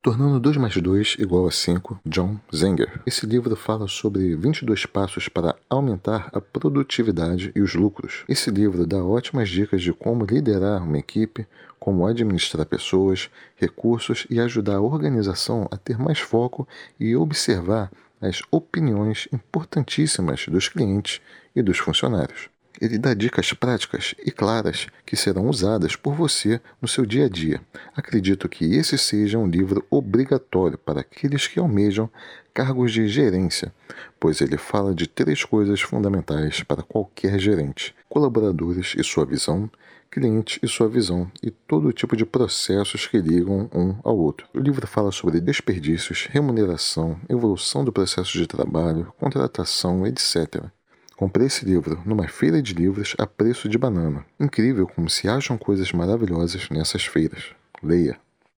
Tornando 2 mais 2 igual a 5, John Zenger. Esse livro fala sobre 22 passos para aumentar a produtividade e os lucros. Esse livro dá ótimas dicas de como liderar uma equipe, como administrar pessoas, recursos e ajudar a organização a ter mais foco e observar as opiniões importantíssimas dos clientes e dos funcionários. Ele dá dicas práticas e claras que serão usadas por você no seu dia a dia. Acredito que esse seja um livro obrigatório para aqueles que almejam cargos de gerência, pois ele fala de três coisas fundamentais para qualquer gerente: colaboradores e sua visão, cliente e sua visão e todo tipo de processos que ligam um ao outro. O livro fala sobre desperdícios, remuneração, evolução do processo de trabalho, contratação, etc. Comprei esse livro numa feira de livros a preço de banana. Incrível como se acham coisas maravilhosas nessas feiras. Leia.